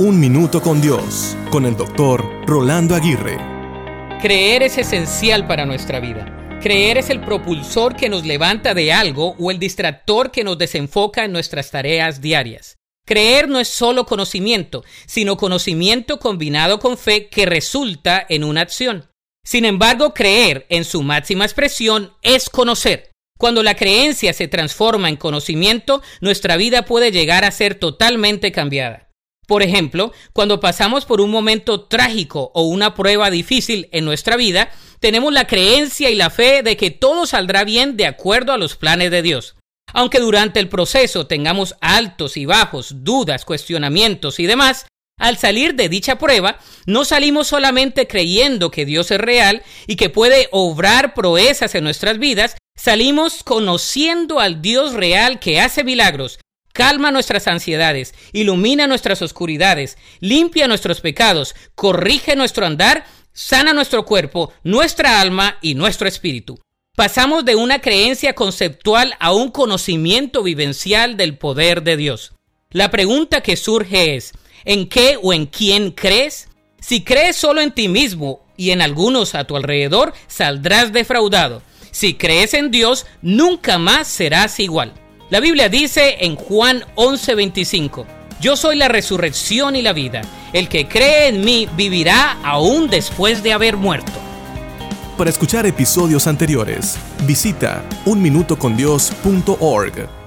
Un Minuto con Dios, con el doctor Rolando Aguirre. Creer es esencial para nuestra vida. Creer es el propulsor que nos levanta de algo o el distractor que nos desenfoca en nuestras tareas diarias. Creer no es solo conocimiento, sino conocimiento combinado con fe que resulta en una acción. Sin embargo, creer en su máxima expresión es conocer. Cuando la creencia se transforma en conocimiento, nuestra vida puede llegar a ser totalmente cambiada. Por ejemplo, cuando pasamos por un momento trágico o una prueba difícil en nuestra vida, tenemos la creencia y la fe de que todo saldrá bien de acuerdo a los planes de Dios. Aunque durante el proceso tengamos altos y bajos, dudas, cuestionamientos y demás, al salir de dicha prueba, no salimos solamente creyendo que Dios es real y que puede obrar proezas en nuestras vidas, salimos conociendo al Dios real que hace milagros, calma nuestras ansiedades, ilumina nuestras oscuridades, limpia nuestros pecados, corrige nuestro andar, sana nuestro cuerpo, nuestra alma y nuestro espíritu. Pasamos de una creencia conceptual a un conocimiento vivencial del poder de Dios. La pregunta que surge es, ¿en qué o en quién crees? Si crees solo en ti mismo y en algunos a tu alrededor, saldrás defraudado. Si crees en Dios, nunca más serás igual. La Biblia dice en Juan 11:25, Yo soy la resurrección y la vida. El que cree en mí vivirá aún después de haber muerto. Para escuchar episodios anteriores, visita unminutocondios.org.